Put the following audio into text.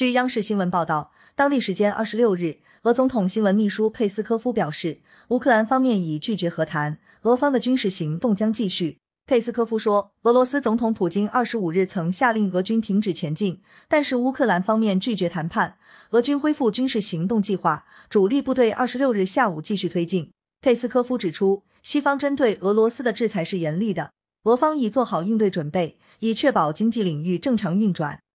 据央视新闻报道当地时间二十六日俄总统新闻秘书佩斯科夫表示乌克兰方面已拒绝和谈俄方的军事行动将继续。佩斯科夫说俄罗斯总统普京二十五日曾下令俄军停止前进但是乌克兰方面拒绝谈判俄军恢复军事行动计划主力部队二十六日下午继续推进。佩斯科夫指出西方针对俄罗斯的制裁是严厉的俄方已做好应对准备以确保经济领域正常运转。